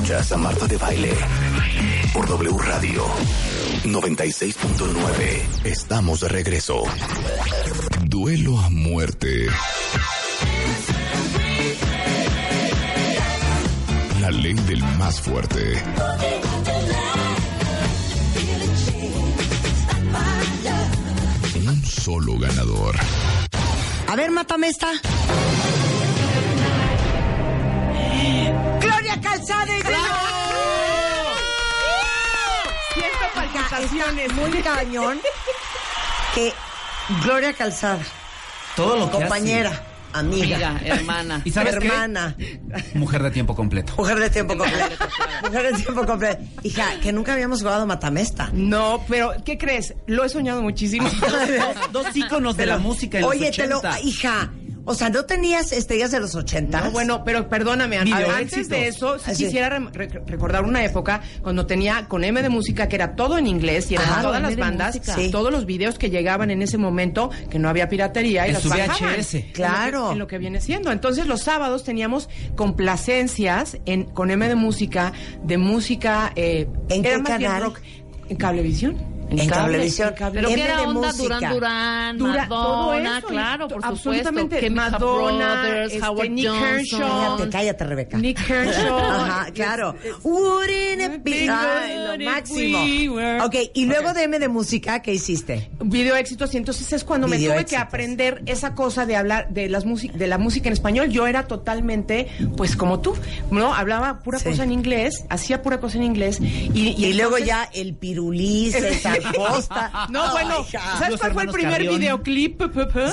Escuchas a Marta de Baile por W Radio 96.9. Estamos de regreso. Duelo a muerte. La ley del más fuerte. Un solo ganador. A ver, mátame esta. Calzada y Siento palpitaciones. muy cañón que Gloria Calzada, Todo lo que compañera, amiga, Amiga, hermana. ¿Y sabes qué? hermana, hace, mujer de tiempo completo. mujer de tiempo completo. mujer de tiempo completo. Hija, que nunca habíamos jugado matamesta. No, pero ¿qué crees? Lo he soñado muchísimo. Dos íconos de la música en Oye, los te lo, 80. hija, o sea, ¿no tenías estrellas de los 80? No, bueno, pero perdóname, Video Ana, antes éxitos. de eso, sí Así. quisiera re- re- recordar una época cuando tenía con M de música que era todo en inglés y eran Claro, todas las bandas. Sí. todos los videos que llegaban en ese momento, que no había piratería y En las su bajaban. VHS. Claro. En lo, que, en lo que viene siendo. Entonces los sábados teníamos complacencias en, con M de música, de música... Eh, ¿En era qué más bien canal? rock, en Cablevisión. En Cablevisión. Pero M que era de onda música. Durán Durán, Dura- todo Madonna, eso, claro, por supuesto. absolutamente, Chemical Madonna, Brothers, este, Howard Nick Johnson. Kershaw. Cállate, cállate, Rebeca. Nick Kershaw. Ajá, claro. Wouldn't it be- Ay, lo máximo. Ok, y luego de M de música, ¿qué hiciste? video éxitos y entonces es cuando me tuve que aprender esa cosa de hablar de las de la música en español yo era totalmente pues como tú no hablaba pura Sí. cosa en inglés hacía pura cosa en inglés y, Y, y luego ya el pirulí, César No, bueno. ¿sabes cuál fue el primer Carrión. videoclip?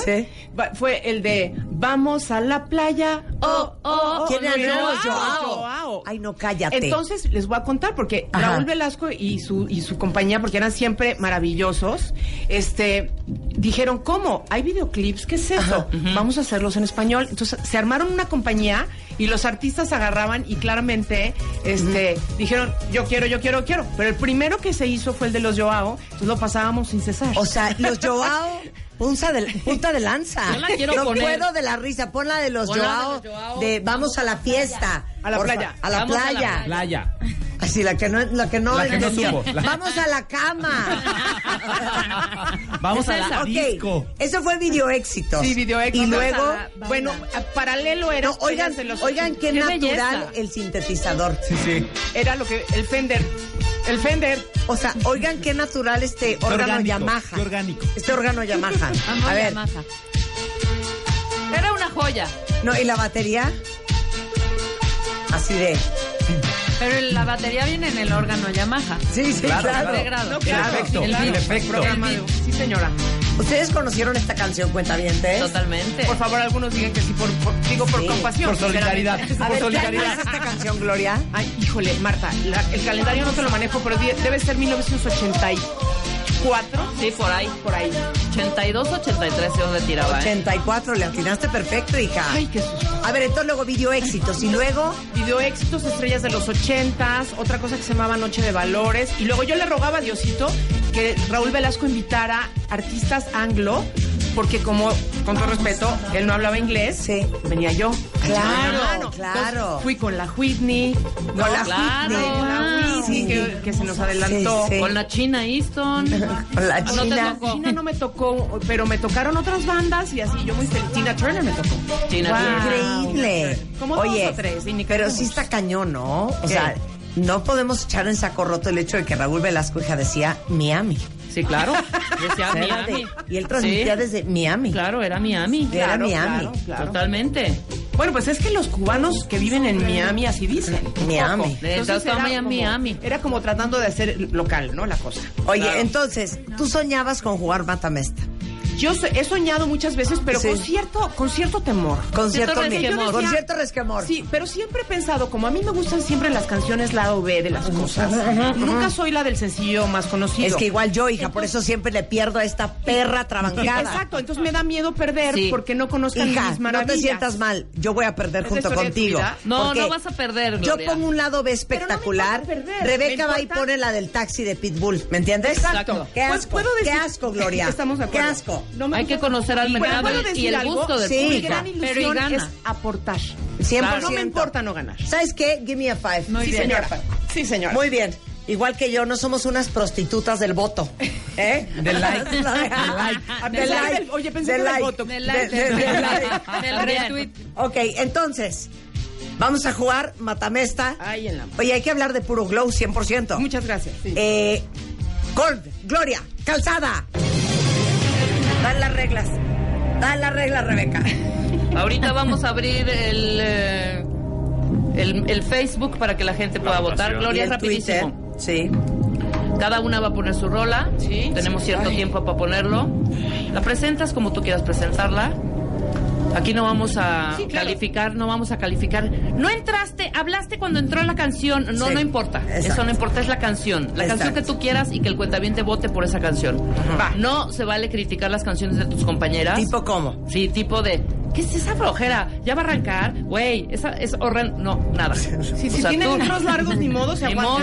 Sí. Fue el de Vamos a la playa. Oh, oh, oh. ¿Quién era? No. Joao. Ay, no, cállate. Entonces les voy a contar porque Ajá. Raúl Velasco y su y su compañía porque eran siempre maravillosos, este dijeron, "¿Cómo? ¿Hay videoclips? ¿Qué es eso? Vamos a hacerlos en español." Entonces se armaron una compañía y los artistas agarraban y claramente este dijeron, "Yo quiero, yo quiero, quiero." Pero el primero que se hizo fue el de los Joao, entonces lo pasábamos sin cesar. O sea, los Joao, punta de, punta de lanza. Yo la quiero no poner. puedo de la risa. Pon la de los la de Joao, los Joao. de vamos a la fiesta. A la playa. A la Vamos a la playa. Así, la que no, la que no, La que no supo. La- Vamos a la cama. Vamos a la ok, disco. eso fue video éxito. Sí, video éxito. Y luego, bueno, a- paralelo era no, oigan, de los oigan qué, Qué natural belleza. el sintetizador. Sí, sí. era lo que el Fender, el Fender O sea, oigan qué natural este órgano orgánico, Yamaha. qué orgánico. Este órgano Yamaha. A ver. Era una joya. no, ¿y la batería? Así de. Pero la batería viene en el órgano Yamaha. Sí, sí, Claro, claro. No, El efecto. programa de- Sí, señora. ¿Ustedes conocieron esta canción, cuentavientes? Totalmente. Por favor, algunos digan que sí, por, por- digo por Sí, compasión. por solidaridad. sinceramente. A Por ver, ¿qué año solidaridad. es esta canción, Gloria? Ay, híjole, Marta, la- el calendario no te lo manejo, pero debe ser 1984. Sí, por ahí. Por ahí. 82, 83 yo retiraba. ¿eh? 84, le atinaste perfecto, hija. Ay, qué susto. A ver, entonces luego video éxitos y luego Video éxitos, estrellas de los ochentas, otra cosa que se llamaba Noche de Valores. Y luego yo le rogaba a Diosito que Raúl Velasco invitara artistas anglo, porque como, con todo respeto, él no hablaba inglés, Sí. venía yo. Claro, claro. Entonces, fui con la Whitney, Con ¿no? la Claro. Whitney. Con la Whitney, Sí. que, que se nos adelantó. Sí, sí. Con la China Easton. Con la ¿O no te China. tocó? China no me tocó, pero me tocaron otras bandas y así yo muy feliz. Tina Turner me tocó. Tina Wow. Turner. Increíble. Como dos Oye, o tres, y pero sí está cañón, ¿no? O ¿Qué? sea, no podemos echar en saco roto el hecho de que Raúl Velasco hija decía Miami. Sí, claro. Decía Miami. y él transmitía Sí, desde Miami. Claro, era Miami. Era Claro, Miami. claro, claro. Totalmente. Bueno, pues es que los cubanos que viven en Miami así dicen. un Miami. Entonces era Miami, como- Miami. Era como tratando de hacer local, ¿no? La cosa. Oye, Claro. entonces, tú soñabas con jugar matamesta. Yo so- he soñado muchas veces, pero Sí. con cierto, con cierto temor. Con Cierto resquemor. con cierto resquemor. Sí, pero siempre he pensado, como a mí me gustan siempre las canciones lado B de las cosas, nunca soy la del sencillo más conocido. Es que igual yo, hija, por eso siempre le pierdo a esta perra trabancada. Exacto, entonces me da miedo perder Sí. porque no conozcan Hija, mis no maravillas. te sientas mal. Yo voy a perder ¿Es la junto contigo. No, no vas a perder, Yo Gloria. pongo un lado B espectacular. Pero no me importa perder, Rebeca me va y pone la del taxi de Pitbull. ¿Me entiendes? Exacto. Qué Pues asco. puedo decir- Qué asco, Gloria. Estamos de acuerdo. Qué asco. No me Hay que conocer al mercado ¿puedo y decir el algo? gusto del Sí, Mi público. gran Pero y ilusión gana. es aportar. 100%. No me importa no ganar. ¿Sabes qué? Give me a five. Muy sí, bien. señora. Sí, señora. Muy bien. Igual que yo, no somos unas prostitutas del voto. ¿Eh? Del like. Del like. Del Del like. like. Oye, pensé Del que del like. voto. Del like, De- de- del del like. like. Del retweet. Ok, entonces, vamos a jugar Matamesta. Ay, en la Oye, hay que hablar de puro glow 100%. Muchas gracias. Sí. Eh, Gold, Gloria, Calzada. Dan las reglas. Dan las reglas, Rebeca. Ahorita vamos a abrir el, eh, el, el Facebook para que la gente pueda votar. Y Gloria, el rapidísimo. Twitter. Sí. Cada una va a poner su rola. Sí, Tenemos sí. cierto Ay. tiempo para ponerlo. La presentas como tú quieras presentarla. Aquí no vamos a Sí, claro. calificar, no vamos a calificar. No entraste, hablaste cuando entró la canción. No, Sí, no importa. exacto. Eso no importa, es la canción. La Exacto. canción que tú quieras y que el cuentaviente vote por esa canción. Va. No se vale criticar las canciones de tus compañeras. ¿Tipo cómo? Sí, tipo de, ¿qué es esa flojera? ¿Ya va a arrancar? Güey, esa es horrendo. No, nada. Si, O si sea, tienen tú- largos, ni modo, se Ni modo.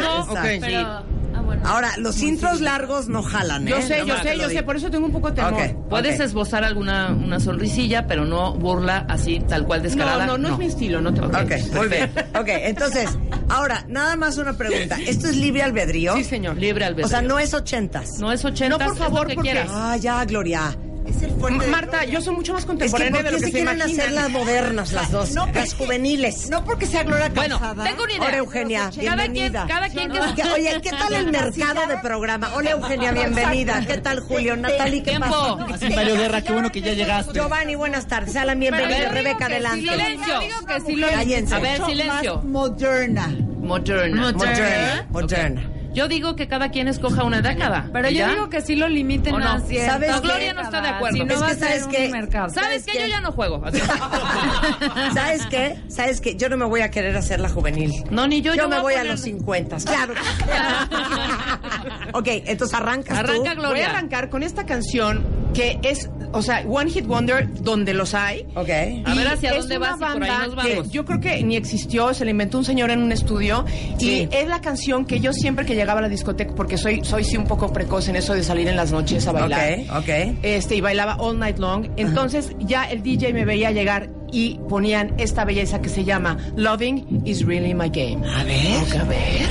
Exacto. Ah, bueno. Ahora, los intros largos no jalan, ¿eh? Yo sé, yo sé, lo yo sé, por eso tengo un poco de temor. Puedes esbozar alguna una sonrisilla, pero no burla así, tal cual descarada. No, no, no, es mi estilo, no te preocupes. Ok, muy bien. Ok, entonces, ahora, nada más una pregunta. ¿Esto es libre albedrío? Sí, señor. Libre albedrío. O sea, no es ochentas. No es 80, No, por favor, que porque- quieras. Ah, ya, Gloria. Es el fuerte. Marta, yo soy mucho más Es que contemporánea ¿por de lo que se se quieren imaginan. hacer las modernas las dos? No, las juveniles. No porque sea Gloria Bueno, tengo una idea. Hola, Eugenia. Cada quien, Bienvenida. cada quien que... Oye, ¿qué tal el mercado de programa? Hola, Eugenia, bienvenida. ¿Qué tal, Julio? Natalie, ¿qué Tiempo. pasa? Así, Mario Guerra, qué bueno que ya llegaste. Giovanni, buenas tardes. Alan, bienvenido. Rebeca, adelante. Silencio. Digo que sí lo. A ver, silencio. más moderna. Moderna. Moderna. Moderna. Yo digo que cada quien escoja una década. Pero ¿Y yo ya? digo que sí lo limiten ¿O no? a cierta ¿Sabes No, qué? Gloria no está de acuerdo. Si no Es va que a ser ¿sabes un mercado. ¿Sabes qué? qué? Yo ya no juego. ¿Sabes qué? ¿Sabes qué? Yo no me voy a querer hacer la juvenil. No, ni yo. Yo, yo me voy a poner- los 50. Claro. ok, entonces arrancas Arranca, tú. Gloria. Voy a arrancar con esta canción que es, o sea, One Hit Wonder donde los hay. Ok. A ver hacia dónde vas y por ahí banda nos vamos. que Yo creo que ni existió, se la inventó un señor en un estudio Sí. y es la canción que yo siempre que llegaba a la discoteca, porque soy, soy sí un poco precoz en eso de salir en las noches a bailar. Ok, ok. Este, y bailaba all night long. Entonces ya el DJ me veía llegar y ponían esta belleza que se llama Loving is Really My Game. A ver. A ver.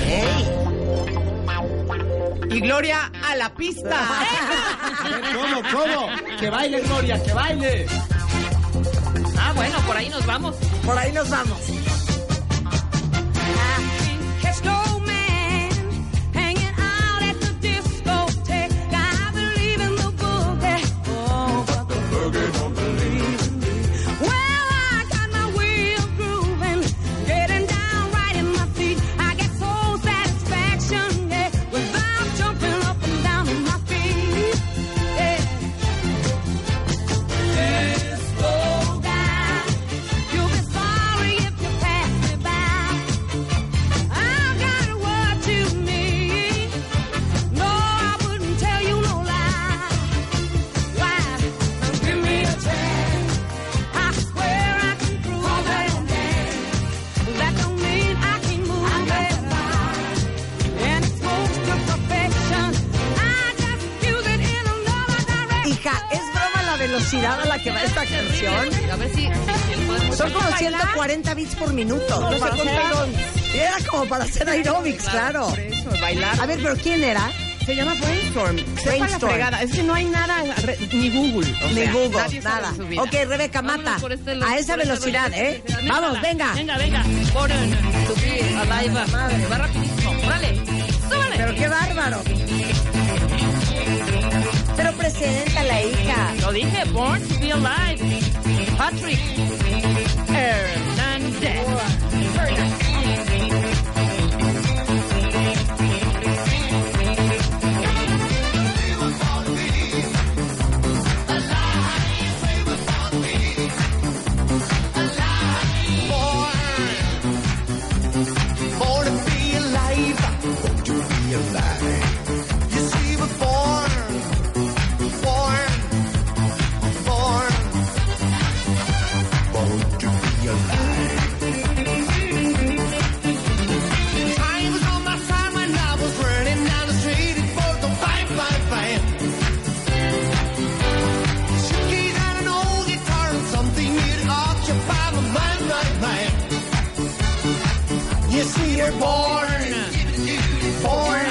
Y Gloria a la pista. ¿Cómo, cómo? Que baile, Gloria, que baile. Ah, bueno, por ahí nos vamos. Por ahí nos vamos. 140 bits por minuto. No sé para hacer cuánto- Y Era como para hacer aerobics, claro. Por eso, bailar. A ver, pero ¿quién era? Se llama Brainstorm. La Brainstorm. fregada. Es que no hay nada, re- ni Google. o Ni sea, Google, nada. Ok, Rebeca, mata. por este- A por esa velocidad, ¿eh? velocidad. Vamos, venga. Venga, venga. Born to be alive. Va rapidísimo. Órale. Súbale. Pero qué bárbaro. Pero preséntala, hija. Lo dije, Born to be alive. Patrick.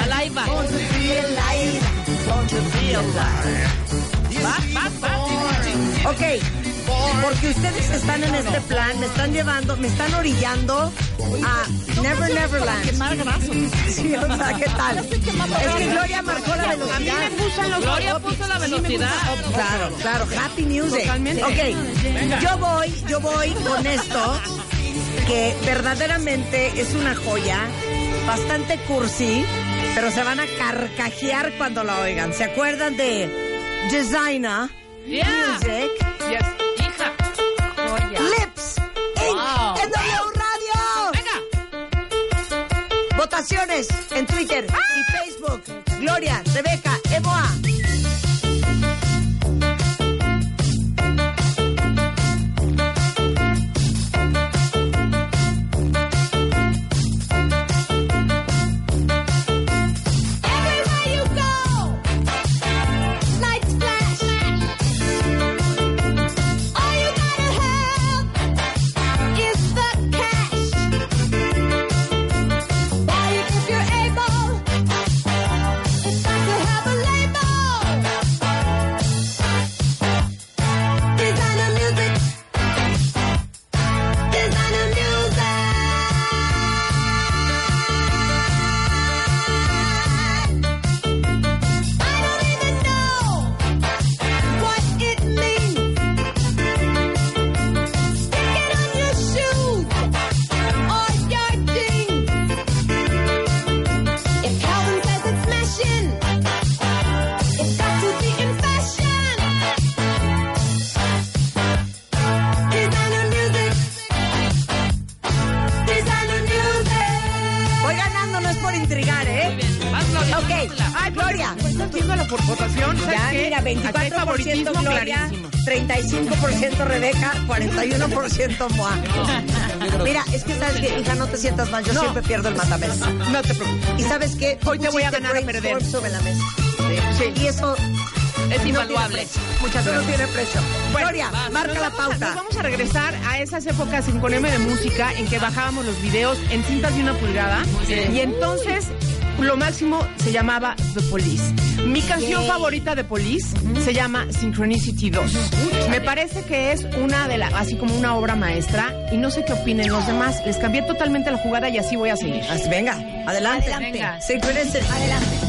A la iba. Va, va, va. Ok, porque ustedes están en este plan, me están llevando, me están orillando a Never Neverland. Sí, o sea, ¿qué tal? Es que Gloria marcó la A mí velocidad. me los Gloria puso la velocidad. gustan. Claro, claro, happy music. Ok, yo voy, yo voy con esto que verdaderamente es una joya, bastante cursi, pero se van a carcajear cuando la oigan. ¿Se acuerdan de Designer Yeah. Music? Yes. Hija. Lips Inc. Wow. en W Radio. Venga. Votaciones en Twitter y Facebook. Gloria, Rebeca, Emoa. Gloria. ¿Estás viendo la por- votación? ¿Sabes Ya, mira, Aquí hay 24% favoritismo Gloria, clarísimo. 35% Rebeca, 41% Moa. Mira, es que sabes que, hija, no te sientas mal, yo No. siempre pierdo el matamés. No te preocupes. ¿Y sabes? Tú Hoy te voy a ganar a perder. sobre la mesa. Sí. Y eso Es no invaluable. Muchas gracias. No tiene precio. Bueno, Gloria, marca la a- pauta. nos vamos a regresar a esas épocas en Coneme de música en que bajábamos los videos en cintas de una pulgada. Y entonces lo máximo se llamaba The Police. Mi canción favorita de Police se llama Synchronicity 2. Me parece que es una de las, así como una obra maestra. Y no sé qué opinen los demás. Les cambié totalmente la jugada y así voy a seguir. Así, venga, adelante. Adelante. Venga. Synchronicity. Adelante.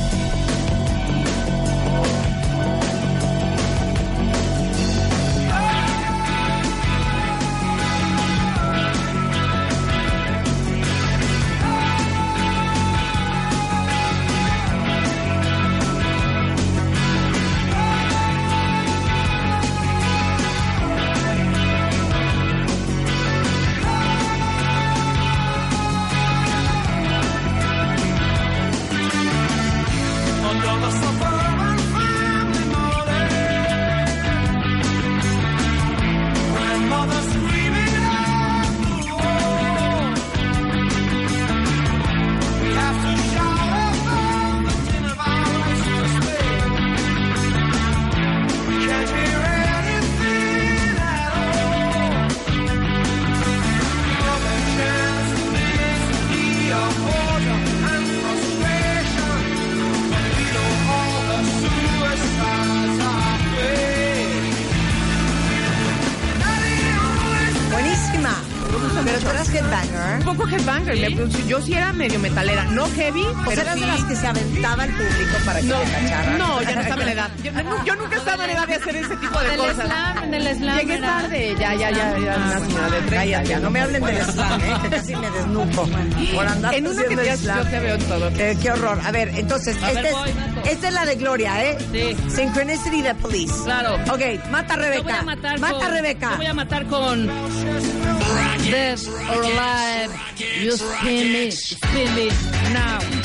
Headbanger. me- yo sí era medio metalera. No heavy, O pero sea, eras sí- de las que se aventaba el público para que No, te cacharan. no, ya no estaba en la edad. Yo, no- yo nunca estaba en edad de hacer ese tipo de En el cosas. slam, en el slam. Llegué ¿verdad? tarde, ya, ya, ya, ya, una señora de 30. Cállate, ya no me hablen del slam, ¿eh? que casi me desnuco. Por andar En una que te slam. yo te veo en todo. Eh, qué horror. A ver, entonces, A esta, ver, es, voy, esta es la de Gloria, ¿eh? Sí. Synchronicity de Police. Claro. Ok, mata a Yo Rebeca. voy a matar mata con, a Rebeca. Yo voy a matar con Dead or Alive. You spin me, spin me now.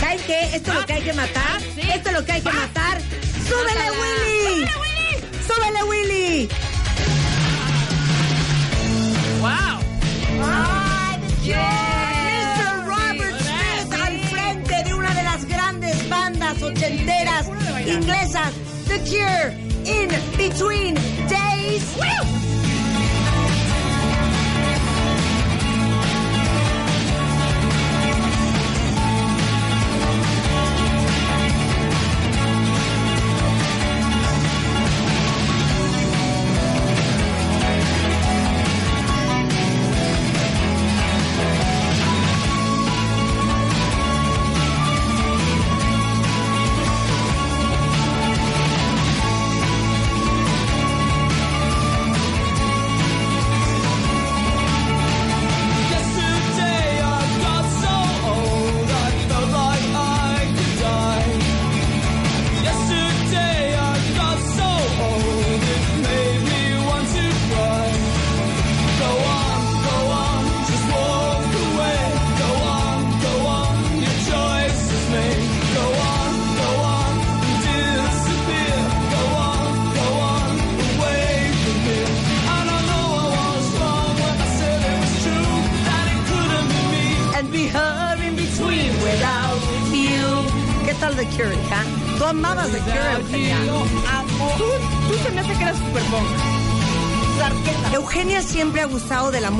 ¿Saben qué? Esto es lo que hay que matar. Esto es lo que hay que matar. ¡Súbele, Mátala. Willy! ¡Súbele, Willy! Wow. Mr. Robert Smith al frente de una de las grandes bandas ochenteras inglesas, The Cure, In Between Days.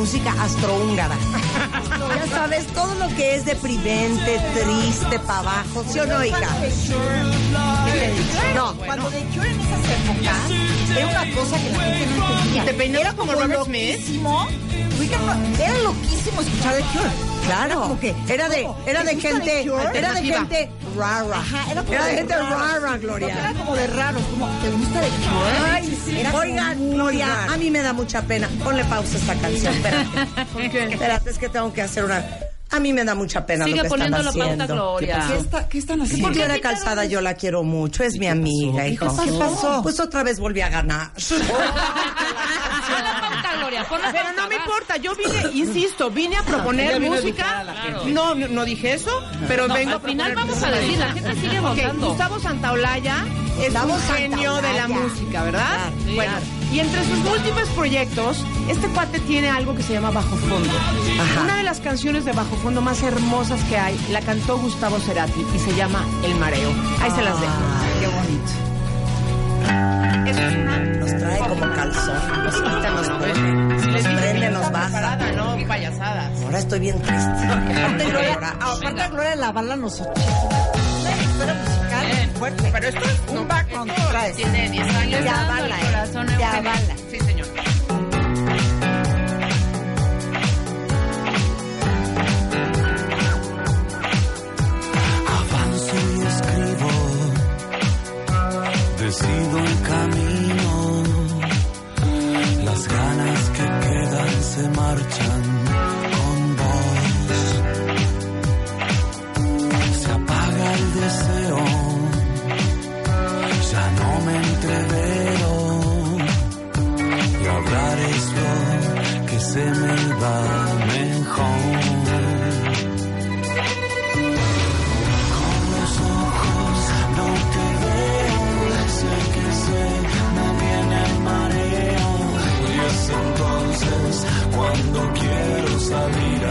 Música astrohúngara. ya sabes, todo lo que es deprimente, triste, para abajo, ¿sí o no, hija? No, Cuando The Cure en esas épocas era una cosa que la gente no entendía. ¿Te Era como Robert Smith? era loquísimo escuchar The Cure. claro. Era de, era ¿Te de gente, era de gente rara. Ajá, era, como Era de gente rara, Gloria. Era como de raros, como, ¿te gusta? Ay, sí. Era como Oigan, muy Gloria, raro. a mí me da mucha pena. Ponle pausa a esta canción, espérate. ¿Por qué? Espérate, es que tengo que hacer una... A mí me da mucha pena Sigue lo que están poniendo la pauta, haciendo. Gloria. ¿Qué, está, ¿Qué están Sí, haciendo? porque Gloria Calzada yo la quiero mucho, es mi amiga, hijo. ¿Qué pasó? Pues otra vez volví a ganar. La pauta, Gloria. Pon la Pero pauta, no me importa, yo vine, insisto, vine a proponer a música. a. No, no, dije eso, pero No, vengo al final a proponer vamos a decir, la gente sigue votando. Gustavo Santaolalla es Gustavo un genio de la música, ¿verdad? Claro, sí, bueno, claro. y entre sus múltiples proyectos, este cuate tiene algo que se llama Bajo Fondo. Ajá. Una de las canciones de Bajo Fondo más hermosas que hay la cantó Gustavo Cerati y se llama El Mareo. Ahí se las dejo. Qué bonito. Eso es una Nos trae como calzón, nos quita, nos pone, nos prende, nos baja. no payasadas. Ahora estoy bien triste. Aparte, Gloria, Llorar. aparte a Gloria la bala los 80. Una historia musical fuerte. Pero esto es Un background. Tiene 10 años eh. corazón Te Eugenia. avala. Sí, decido el camino, las ganas que quedan se marchan quiero salir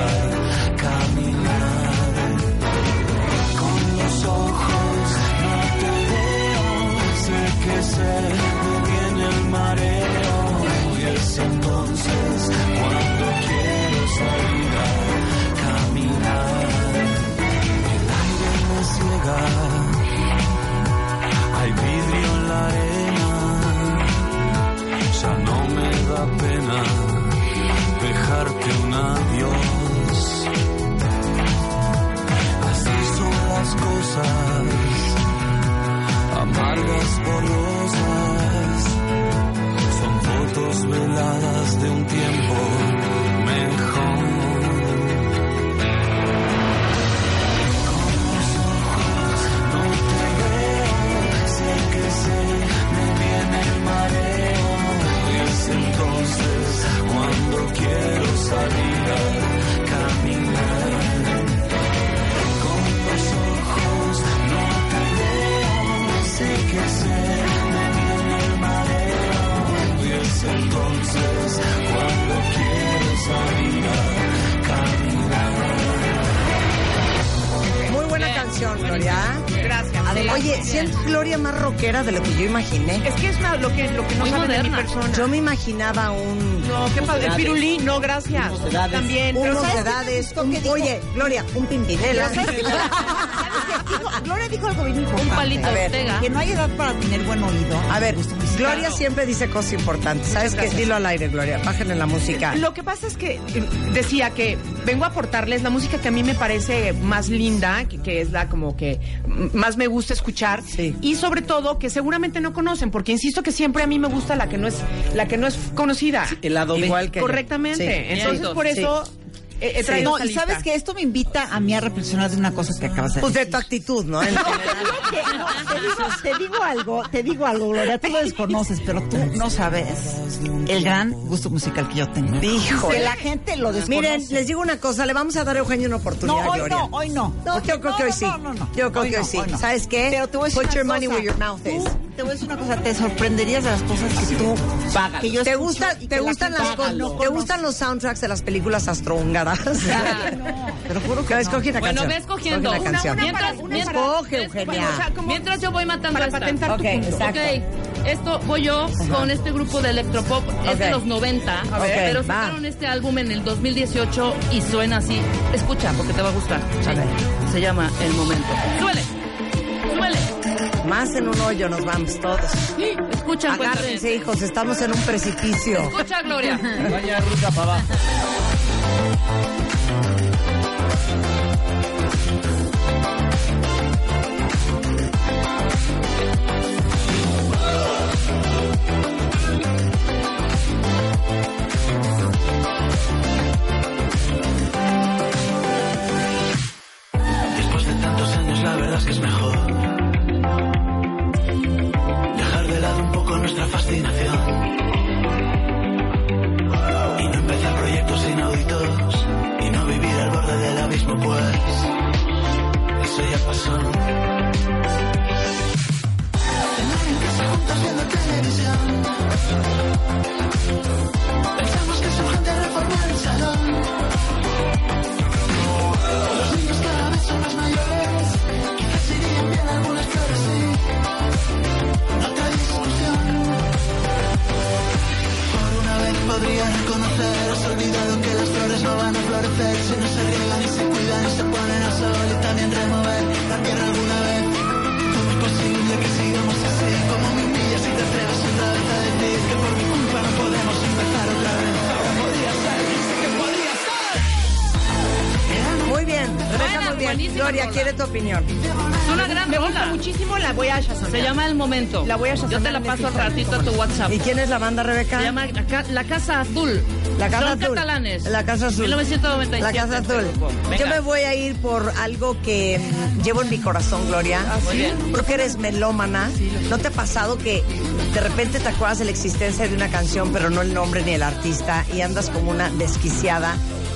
imaginé. Es que es una- lo que, lo que no Muy saben de mi persona. Yo me imaginaba un... No, qué padre. El pirulí, no, gracias. También. pero Unos ¿sabes de qué me edades. gustó un- dijo? oye, Gloria, un pimpinela. Gloria dijo algo bien. Un palito A ver, Ortega. Que no hay edad para tener buen oído. A ver, Gloria siempre dice cosas importantes. ¿Sabes qué? Dilo al aire, Gloria. Bájenle la música. Lo que pasa es que eh, decía que vengo a aportarles la música que a mí me parece más linda, que, que es la como que más me gusta escuchar Sí. y sobre todo que seguramente no conocen, porque insisto que siempre a mí me gusta la que no es la que no es conocida. El lado B. Igual que. Correctamente. Entonces por eso he, he traído No, esta y sabes que esto me invita a mí a reflexionar de una cosa que acabas de Pues de decir. tu actitud, ¿no? En No, general. te digo que- no, te digo, te digo algo, te digo algo, Gloria, tú lo desconoces, pero tú no sabes el gran gusto musical que yo tengo. Híjole. Que la gente lo desconoce. Miren, les digo una cosa, le vamos a dar a Eugenio una no, oportunidad, hoy Gloria. no, hoy no. No, yo creo no, que hoy no, sí. No, no, no. Yo creo Hoy que hoy no, sí. hoy no. ¿Sabes qué? Pero te voy a decir Put your money where your mouth is. Te voy a decir una cosa, te sorprenderías de las cosas que tú que yo ¿Te, gusta, que te, gustan las, con- no ¿Te gustan los soundtracks de las películas astrohúngaras? Te lo juro que Que no. escoge una Bueno, canción. ve escogiendo. Una Una- canción. una mientras- para- mientras- Escoge, Eugenia. Bueno, o sea, como- Mientras yo voy matando para esta. patentar Ok, tu punto. exacto. Ok, esto voy yo con este grupo de electropop, es de los 90, A ver, pero sacaron este álbum en el 2018 y suena así. Escucha, porque te va a gustar. A. Se llama El Momento. ¡Suele! ¡Suele! Más en un hoyo nos vamos todos. Escucha, pues, Agárrense, hijos, estamos en un precipicio. Escucha, Gloria. Vaya ruta para abajo. Eso ya pasó. Cenar en casa juntos viendo televisión Pensamos que es urgente reformar el salón los niños cada vez son más mayores. Quizás irían bien algunas flores, sí. Podría reconocer. Has olvidado que las flores no van a florecer si no se riegan y se cuidan y se ponen a sol y también remover la tierra alguna vez. ¿Cómo es posible que sigamos así? Como me humillas si te atreves otra vez a decir que por mi culpa no podemos empezar otra vez. Ahora podría ser, Muy bien, Rebeca, muy bien. buenísima Gloria, rola. quiere tu opinión. Es una gran Me gusta rola. muchísimo, la voy a shazamear. Se llama El Momento. La voy a Yo te la paso al el ratito a tu WhatsApp. ¿Y quién es la banda, Rebeca? Se llama la, Ca- La Casa Azul. La Casa Son Azul. catalanes. La Casa Azul. 1997. La Casa este Azul. grupo. Yo me voy a ir por algo que mm, llevo en mi corazón, Gloria. Muy bien. Porque eres melómana. ¿No te ha pasado que de repente te acuerdas de la existencia de una canción, pero no el nombre ni el artista, y andas como una desquiciada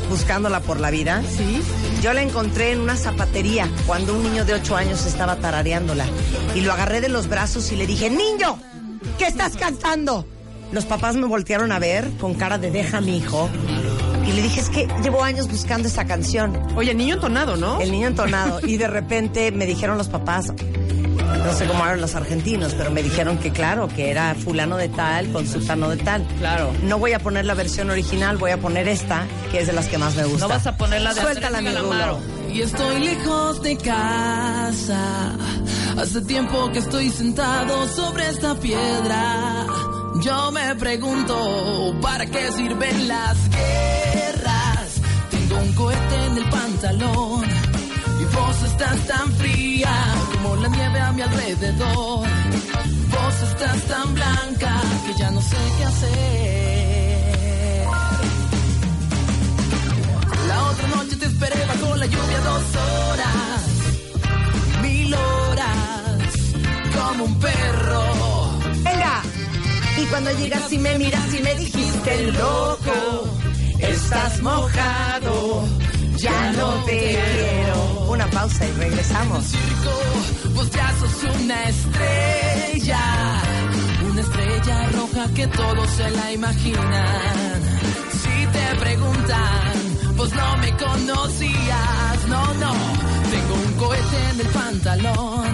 buscándola por la vida? Sí. Yo la encontré en una zapatería cuando un niño de 8 años estaba tarareándola. Y lo agarré de los brazos y le dije, niño, ¿qué estás cantando? Los papás me voltearon a ver con cara de deja a mi hijo. Y le dije, es que llevo años buscando esa canción. Oye, niño entonado, ¿no? El niño entonado. Y de repente me dijeron los papás, no sé cómo eran los argentinos, pero me dijeron que claro, que era fulano de tal con sultano de tal. Claro. No voy a poner la versión original, voy a poner esta, que es de las que más me gusta. No vas a poner la de Suéltala, mi Rulo. Y estoy lejos de casa. Hace tiempo que estoy sentado sobre esta piedra. Yo me pregunto, ¿para qué sirven las guerras? Tengo un cohete en el pantalón. Vos estás tan fría como la nieve a mi alrededor. Vos estás tan blanca que ya no sé qué hacer. La otra noche te esperé bajo la lluvia dos horas, mil horas, como un perro. Venga. Y cuando llegas y me miras y me dijiste loco, estás mojado, ya no te. Pausa y regresamos. Circo, vos ya sos una estrella, una estrella roja que todos se la imaginan. Si te preguntan Vos no me conocías, no, no. Tengo un cohete en el pantalón.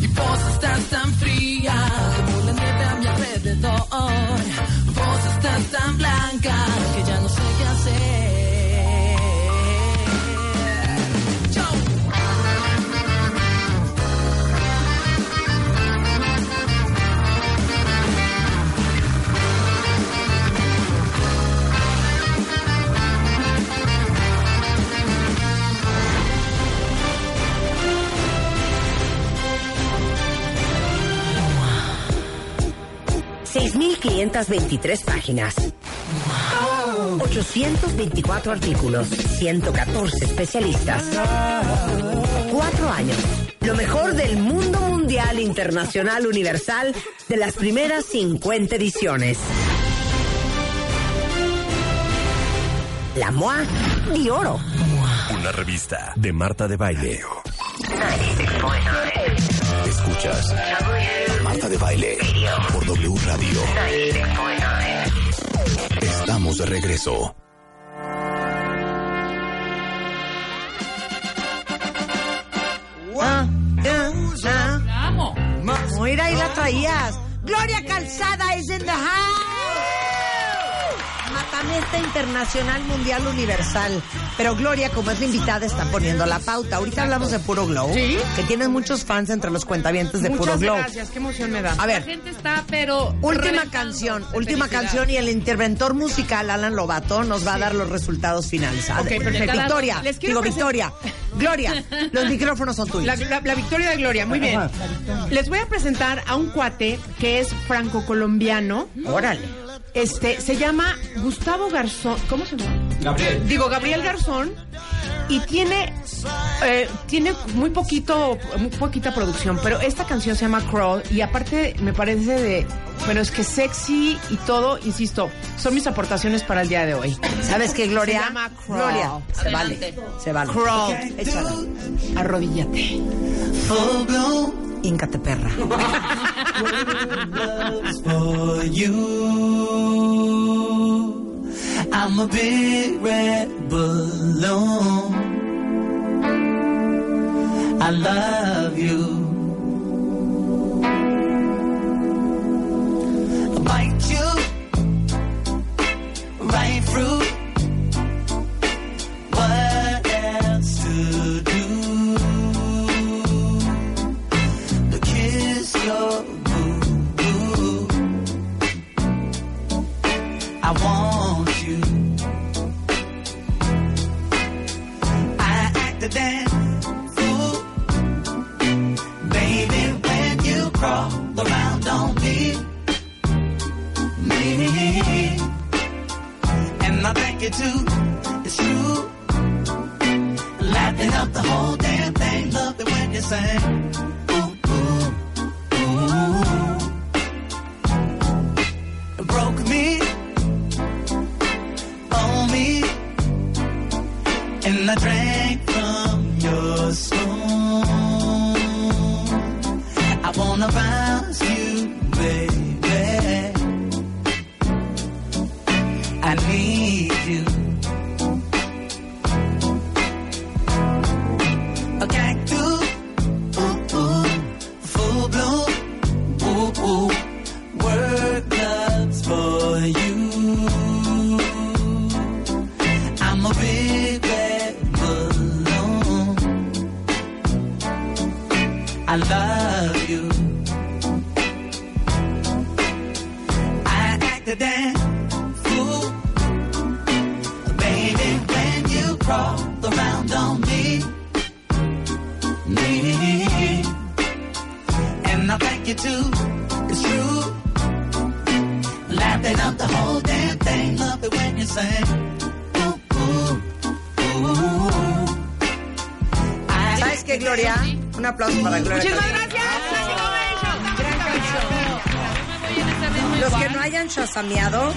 Y vos estás tan fría como la nieve a mi alrededor. Vos estás tan blanca que ya no sé qué hacer. 6.523 páginas. 824 artículos. 114 especialistas. Cuatro años. Lo mejor del mundo mundial, internacional, universal, de las primeras 50 ediciones. La MOA de Oro. Una revista de Marta de Baile. Escuchas De Baile por W Radio. Estamos de regreso. Ah, ah. Mira, ahí la traías. Gloria Calzada es en the house. Matamesta Internacional Mundial Universal. Pero Gloria, como es la invitada, está poniendo la pauta. Ahorita hablamos de Puro Glow. Sí. Que tienen muchos fans entre los cuentavientes de Puro Muchas Glow. gracias, qué emoción me da. A La ver, gente está, pero. última canción, última felicidad. canción y el interventor musical Alan Lobato nos va a dar los resultados finales. Ok, perfecto. Victoria, Les quiero digo Victoria. Gloria, los micrófonos son tuyos. La, la- la victoria de Gloria, muy bien. Les voy a presentar a un cuate que es franco-colombiano. Órale. Este, se llama Gustavo Garzón. ¿Cómo se llama? Gabriel. Digo, Gabriel Garzón. Y tiene, eh, tiene muy poquito, muy poquita producción, pero esta canción se llama Crawl y aparte me parece de, bueno, es que sexy y todo, insisto, son mis aportaciones para el día de hoy. ¿Sabes qué, Gloria? Se llama Crawl. Gloria, se vale. Se vale. Crawl. Échala. Arrodíllate. Blown perra. I'm a big red balloon. I love you. Bite you right through. When you crawl around on me me. And I thank you too, it's true. Laughing up the whole damn thing. Love it when you sing. Ooh, ooh, ooh. ¿Sabes qué, Gloria? Un aplauso para Gloria. Muchísimas gracias. Gran canción. Yo me voy en ese ritmo Los que no hayan chasameado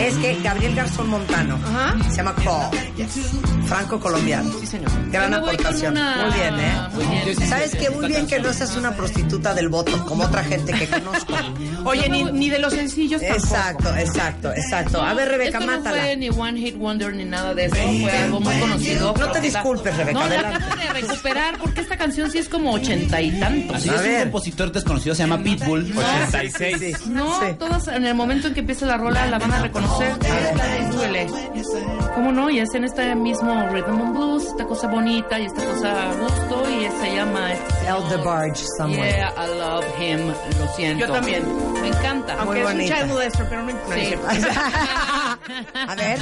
es que Gabriel Garzón Montano Ajá. se llama Crawl, franco colombiano. Sí, señor. Gran aportación. una- Muy bien, ¿eh? Muy bien. ¿Sabes qué? Muy bien que no seas una prostituta del voto, como otra gente que conozco. Oye, ni, ni de los sencillos tampoco. Exacto, exacto, exacto. A ver, Rebeca, Esto no mátala. fue ni One Hit Wonder ni nada de eso, fue algo muy conocido. No te disculpes, Rebeca, No, la adelante. acabo de recuperar porque esta canción sí es como ochenta y tantos. Así es, un compositor desconocido, se llama Pitbull. 86. No, todas en el momento en que empiece la rola la van a reconocer. Duele. ¿Cómo no? Y es en este mismo rhythm and blues, esta cosa bonita y esta cosa a gusto y se llama este, El the Barge, somewhere. Yeah, I love him. Lo siento. Yo también. Me encanta. Muy Aunque es un child pero no, no, Sí. A ver.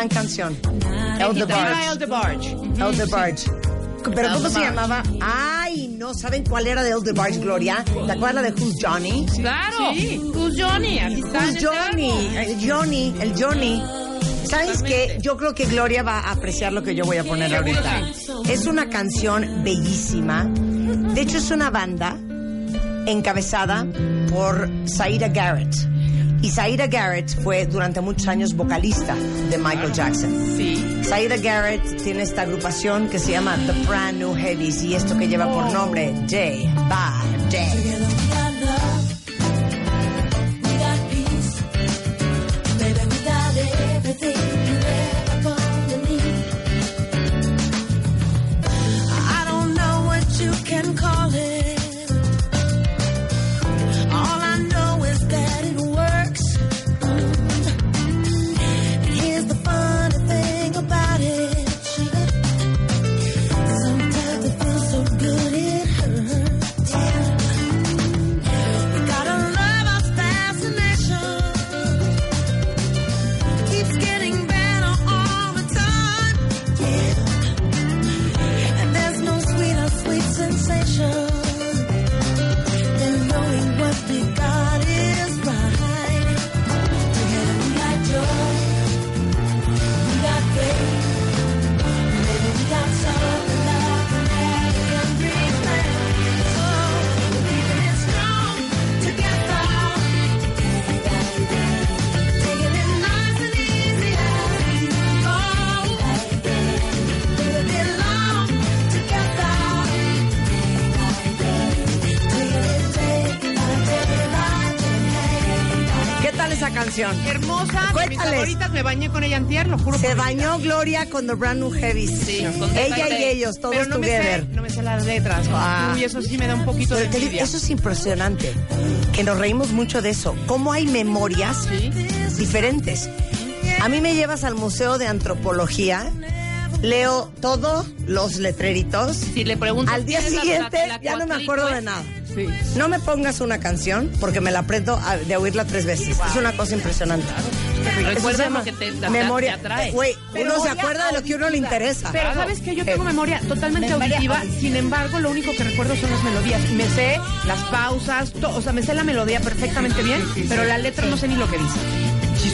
Gran canción. El the Barge. El the Barge. El the Barge. Pero ¿cómo se llamaba? Ay, no saben cuál era de El the Barge, Gloria. ¿Te acuerdas la de Who's Johnny? Claro. Who's Johnny? Who's el Johnny? El Johnny, el Johnny. ¿Sabes qué? Yo creo que Gloria va a apreciar lo que yo voy a poner ahorita. Es una canción bellísima. De hecho, es una banda encabezada por Saida Garrett. Y Saida Garrett fue durante muchos años vocalista de Michael Jackson. Sí. Saida Garrett tiene esta agrupación que se llama The Brand New Heavies y esto que lleva por nombre Day by Day. Hermosa, de mis Cuéntales. favoritas, me bañé con ella antier, lo juro. Se bañó Gloria con The Brand New Heavies. Sí, Ella y ellos, todos Pero no me, sé, together. no me sé las letras. Ah. Y eso sí me da un poquito de Pero digo, eso es impresionante, que nos reímos mucho de eso. ¿Cómo hay memorias diferentes? A mí me llevas al Museo de Antropología, leo todos los letreritos. Si le preguntas. Al día ¿quién es la- siguiente la- la ya no me acuerdo de nada. Sí. No me pongas una canción porque me la aprendo a- de oírla tres veces. Es una cosa impresionante. Recuerda lo que te- te- memoria. te atrae. Uno se acuerda de lo que a uno le interesa. Pero sabes que yo tengo Eh, memoria totalmente auditiva, sin embargo lo único que recuerdo son las melodías. Me sé las pausas, to- o sea, me sé la melodía perfectamente bien, pero la letra no sé ni lo que dice.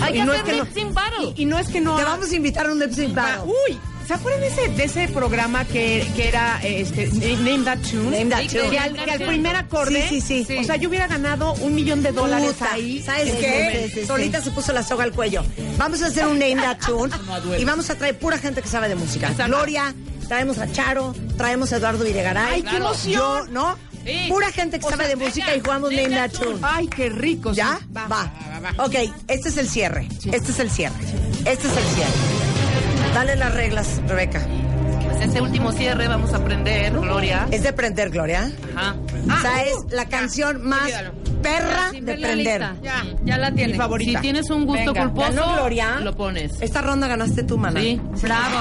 Hay Y que no hacer es que no- lip sync battle. Y no es que no... Te vamos a invitar a un lip sync battle. Uy, ¿Se acuerdan de ese, de ese programa que, que era este, Name That Tune? Name That Que Tune. al, que al primer acorde. Sí, sí, sí. O sea, yo hubiera ganado un millón de dólares Puta, ahí. ¿Sabes qué? sí, sí, sí. Solita se puso la soga al cuello. Vamos a hacer un name that tune y vamos a traer pura gente que sabe de música. Gloria, traemos a Charo, traemos a Eduardo Videgaray. ¡Ay, qué emoción! Yo, ¿no? Sí. Pura gente que O sabe sea, de música y jugamos name that tune. Ay, qué rico. sí. ¿Ya? Va. Va. Ok, este es el cierre. Este es el cierre. Este es el cierre. Dale las reglas, Rebeca. Pues ese último cierre vamos a aprender, Gloria. Es de prender, Gloria. Ajá. o sea, es la canción más olvídalo. perra de prender. Ya. Ya la tienes. Mi favorita. Si tienes un gusto Venga. culposo, ¿Ganó Gloria? lo pones. Esta ronda ganaste tú, mana. Sí. Bravo.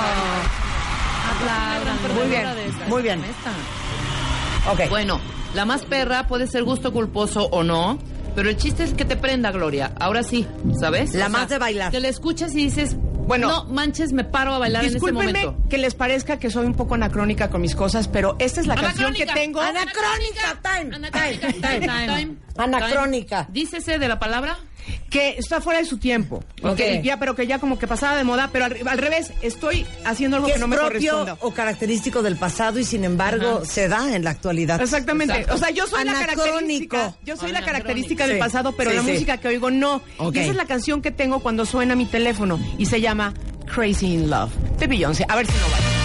Aplaudan, Muy bien, muy bien. Esta. Ok. Bueno, la más perra puede ser gusto culposo o no, pero el chiste es que te prenda, Gloria. Ahora sí, ¿sabes? La más de bailar. Que la escuchas y dices, Bueno. no manches, me paro a bailar en Discúlpenme momento. que les parezca que soy un poco anacrónica con mis cosas, pero esta es la canción que tengo. Anacrónica, time, Anacrónica, time, time. time. Anacrónica. Dícese de la palabra. Que está fuera de su tiempo. Ok. Que ya, pero que ya como que pasaba de moda, pero al, al revés, estoy haciendo algo que no me propio corresponde. o característico del pasado y sin embargo se da en la actualidad. Exactamente. Exacto. O sea, yo soy la característica. Yo soy la característica del Sí. pasado, pero Sí, la sí. música que oigo no. Y esa es la canción que tengo cuando suena mi teléfono y se llama Crazy in Love de Beyoncé. A ver si no va.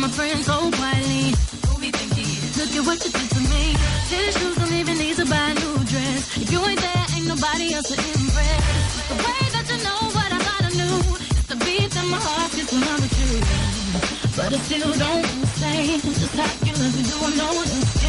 my friends so quietly, who we think he is? Look at what you did to me. Tennis shoes don't even need to buy a new dress. If you ain't there, ain't nobody else to impress. The way that you know what I thought I knew. It's the beat in my heart gets when I'm with you. But I still don't understand just how you love me, do I know what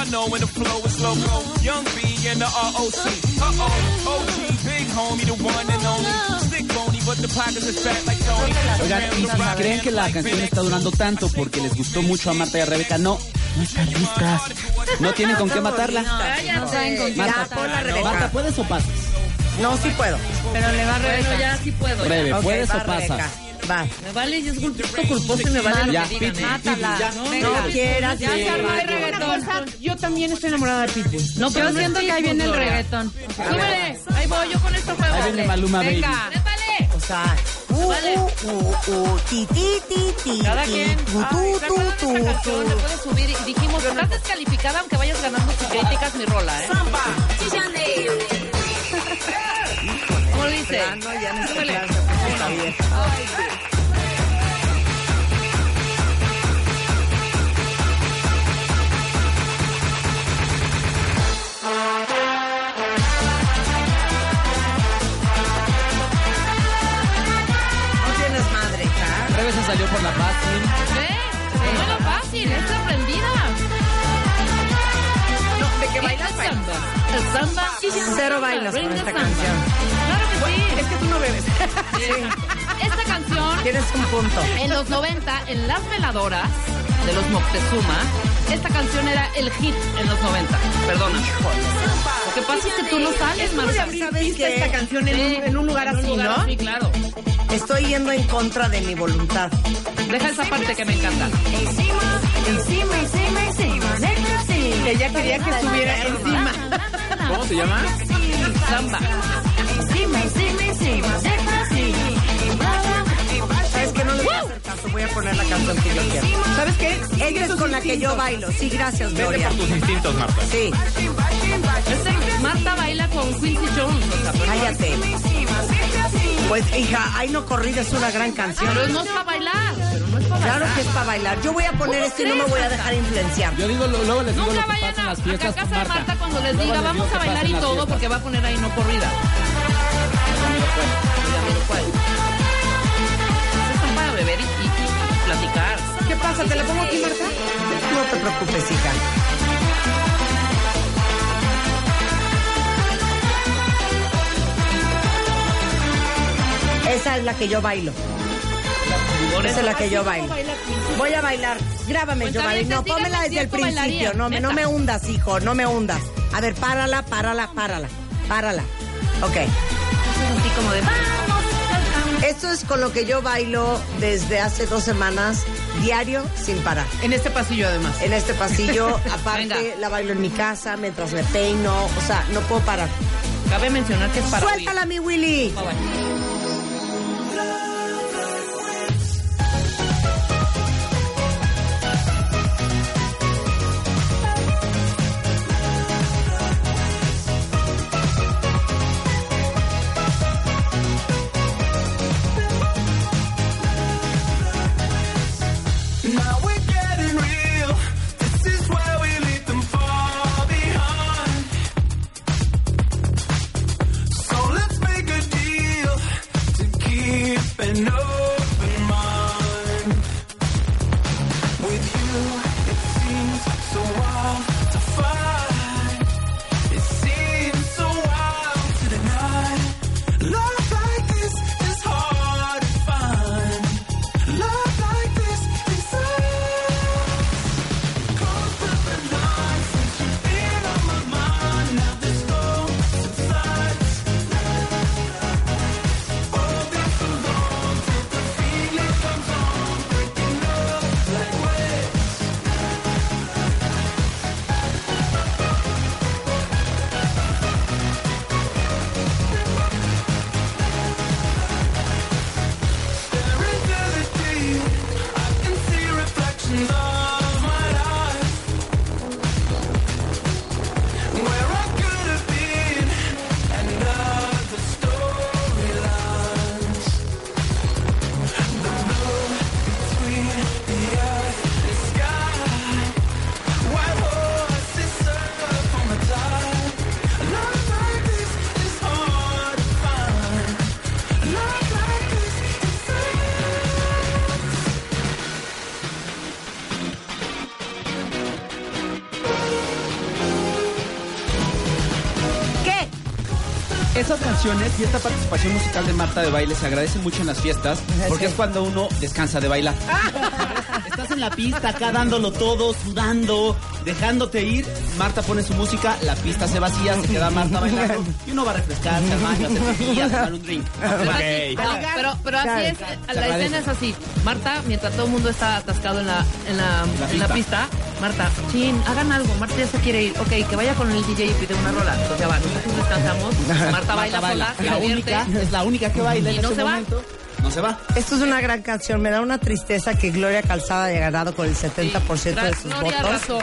y'all know when the flow is loco. Young B and the ROC. Uh oh, OG, big homie, the one and only. Sick bony, but the pockets is fat like Tony. Oigan, y si creen que la canción está durando tanto porque les gustó mucho a Marta y a Rebeca, no, no están listas. No tienen con qué matarla. Rebeca. Marta, ¿puedes o pasas? No, sí puedo. Pero le va a Bueno, ya sí puedo. Rebe, ¿puedes o pasas? Rebeca. Va. Me vale, y es gusto culposo y me vale lo Ya, que digan. Mátala. ya. No, No quieras. Ya se armó el reggaetón. Yo también estoy enamorada de Pitbull. No, pero Yo siento que ahí viene el reggaetón. Súbele, ahí voy yo con este juego. Ahí viene Maluma Baby. Venga, trépale. O sea, uh, Vale. uh, uh, uh, ti, ti, ti, ti, Cada quien. Ay, tu, ¿se acuerdan tu, de esa canción? Le puedes subir y dijimos, estás descalificada aunque vayas ganando tus críticas mi rola, ¿eh? ¿Cómo le dice? Ya no, ya no bien. No tienes madre, hija. Rebe se salió por la fácil. ¿Ves? No es lo fácil, es aprendida. No, de que bailas, el samba. El samba. Cero bailas con esta canción. Que sí. Es que tú no bebes. Esta canción Tienes un punto. en los 90, en las veladoras, de los Moctezuma, esta canción era el hit en los 90. Perdona. Lo que pasa es que tú no sales, Marta. ¿Sabes ¿Viste qué? esta canción en, un, en un lugar En un así, lugar no? así, claro. Estoy yendo en contra de mi voluntad. Deja esa parte que me encanta. Ella quería que estuviera encima. ¿Cómo se llama? Samba. ¿Sabes que No le voy a hacer caso, voy a poner la canción que yo quiero. ¿Sabes qué? Ella es con la que yo bailo. Sí, gracias, Vete Gloria. por tus instintos, Marta. Sí, Marta baila con Quincy Jones. O sea, pero, cállate. Pues, hija, Ay no corrida es una gran canción. pero no es para bailar. Pero no es para Claro bailar. que es para bailar. Yo voy a poner ¿Cómo esto y no me crees, voy a Marta? dejar influenciar. Yo digo, lo- luego les digo Nunca lo que vayan pasa en a, las fiestas a casa con de Marta. Marta cuando les Luego diga vamos a pasa bailar en y las todo fiestas. porque va a poner ahí no corrida. ¿Cuál? Están para beber y, y- y platicar. ¿Qué pasa? ¿Te la pongo aquí, Marta? No te preocupes, hija. Esa es la que yo bailo. Esa es la que yo así bailo. Voy a bailar. Grábame, Cuenta Giovanni. No, si desde el principio. No, me- no me hundas, hijo. No me hundas. A ver, párala, párala, párala. Párala. Ok. Así como de vamos. Esto es con lo que yo bailo desde hace dos semanas, diario, sin parar. En este pasillo, además. En este pasillo, aparte, Venga. la bailo en mi casa, mientras me peino. O sea, no puedo parar. Cabe mencionar que es para ¡Suéltala, mi Willy! Bye, bye. Y esta participación musical de Marta de baile se agradecen mucho en las fiestas porque es cuando uno descansa de bailar. Estás en la pista acá dándolo todo, sudando, dejándote ir. Marta pone su música, la pista se vacía, se queda Marta bailando y uno va a refrescarse al baño, a hacer pipí, a tomar un drink. Pero, Ok. así- no, pero, pero así es, la agradece. escena es así. Marta, mientras todo el mundo está atascado en la, en la, La en la pista. Marta, chin, hagan algo, Marta ya se quiere ir. Ok, que vaya con el DJ y pide una rola. Entonces ya va, nosotros descansamos, Marta baila sola, se La única, es la única que baila Y en no ese se va. No se va. Esto es una gran canción. Me da una tristeza que Gloria Calzada haya ganado con el 70% de sus Gloria votos arrasó.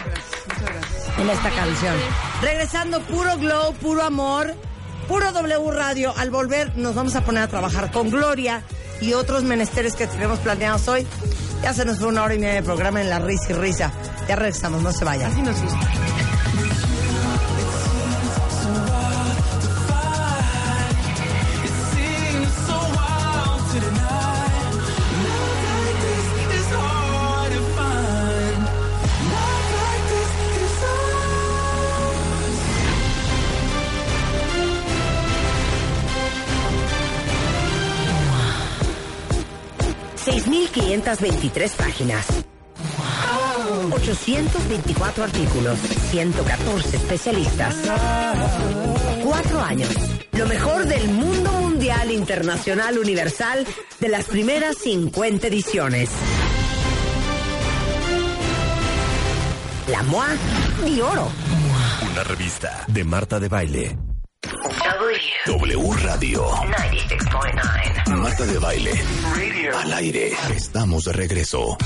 en esta canción. Regresando, puro glow, puro amor, puro W Radio. Al volver nos vamos a poner a trabajar con Gloria y otros menesteres que tenemos planeados hoy. Ya se nos fue una hora y media de programa en la risa y risa. Ya regresamos, no se vayan. Así nos gusta. It seems so wild to deny. Love like this is hard to find. Love like this is ours. 6.523 páginas. 824 artículos, 114 especialistas. Cuatro años. Lo mejor del mundo mundial, internacional, universal, de las primeras 50 ediciones. La MOA de Oro. Una revista de Marta de Baile. W Radio 96.9. Marta de Baile. Al aire. Estamos de regreso.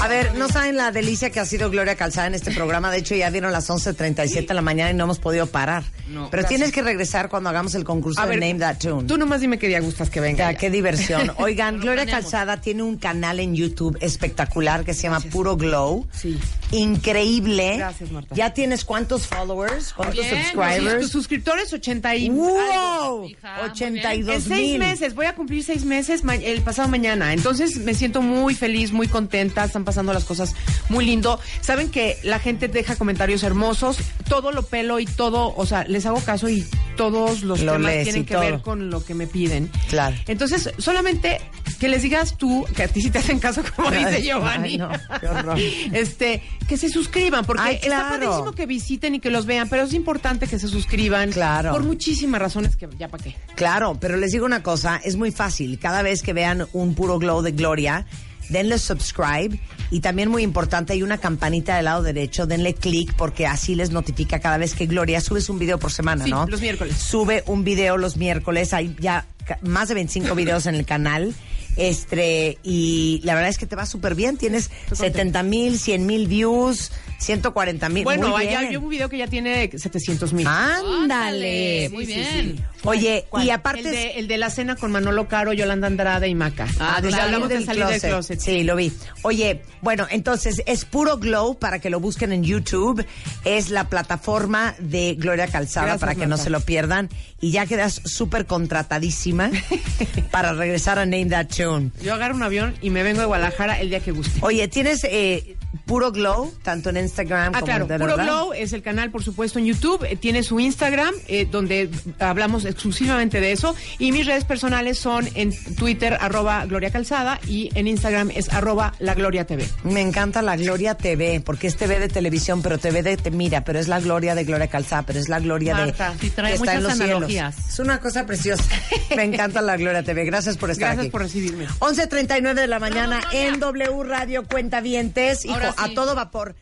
A ver, no saben la delicia que ha sido Gloria Calzada en este programa. De hecho, ya dieron las 11.37 de la mañana y no hemos podido parar. Pero tienes que regresar cuando hagamos el concurso A de ver, Name That Tune. Tú nomás dime qué día gustas que venga. Ya, ya. qué diversión. Oigan, Lo Gloria. Calzada tiene un canal en YouTube espectacular que se llama Puro Glow. Sí. Increíble. Gracias, Marta. ¿Ya tienes cuántos followers? ¿Cuántos Bien, Tus subscribers? suscriptores 80 y ¡Wow! algo. Hija, muy 82 En seis mil. meses, voy a cumplir seis meses el pasado mañana. Entonces me siento muy feliz, muy contenta, están pasando las cosas muy lindo. Saben que la gente deja comentarios hermosos, todo lo pelo y todo, o sea, les hago caso y todos los Lo temas tienen que todo. ver con lo que me piden. Claro. Entonces, solamente que les digas tú, que a ti sí te hacen caso, como Ay, dice Giovanni. ay, no, qué horror. Este, que se suscriban, porque Ay, está claro. padrísimo que visiten y que los vean, pero es importante que se suscriban. Claro. Por muchísimas razones que ya para qué. Claro, pero les digo una cosa, es muy fácil. Cada vez que vean un puro glow de Gloria, denle subscribe y también muy importante hay una campanita del lado derecho, denle clic porque así les notifica cada vez que Gloria subes un video por semana, Sí, ¿no? los miércoles. Sube un video los miércoles, hay ya más de 25 videos en el canal. Este, y la verdad es que te va súper bien. Tienes 70 mil, 100 mil views, 140 mil. Bueno, allá yo un video que ya tiene 700 mil. Ándale. Muy bien. Oye, y el aparte de, el de la cena con Manolo Caro, Yolanda Andrade y Maca. Ah, de Donde salir hablamos del de salir del closet. Sí, lo vi. Oye, bueno, entonces es puro Glow para que lo busquen en YouTube. Es la plataforma de Gloria Calzada Gracias, para que no se lo pierdan. Y ya quedas súper contratadísima para regresar a Name That Yo agarro un avión y me vengo de Guadalajara el día que guste. Oye, tienes eh, puro Glow, tanto en Instagram Ah, como claro, en Puro ¿verdad? Glow es el canal, por supuesto, en YouTube. Eh, tiene su Instagram, eh, donde hablamos exclusivamente de eso. Y mis redes personales son en Twitter, arroba Gloria Calzada, y en Instagram es arroba La Gloria TV. Me encanta la Gloria TV, porque es TV de televisión, pero TV de te mira, pero es la gloria de Gloria Calzada, pero es la gloria Marta, de sí trae que está en muchas los analogías. cielos. Es una cosa preciosa. Me encanta la Gloria TV. Gracias por estar Gracias aquí. por recibirme. 11.39 de la mañana en W Radio Cuentavientes. Ahora a todo vapor.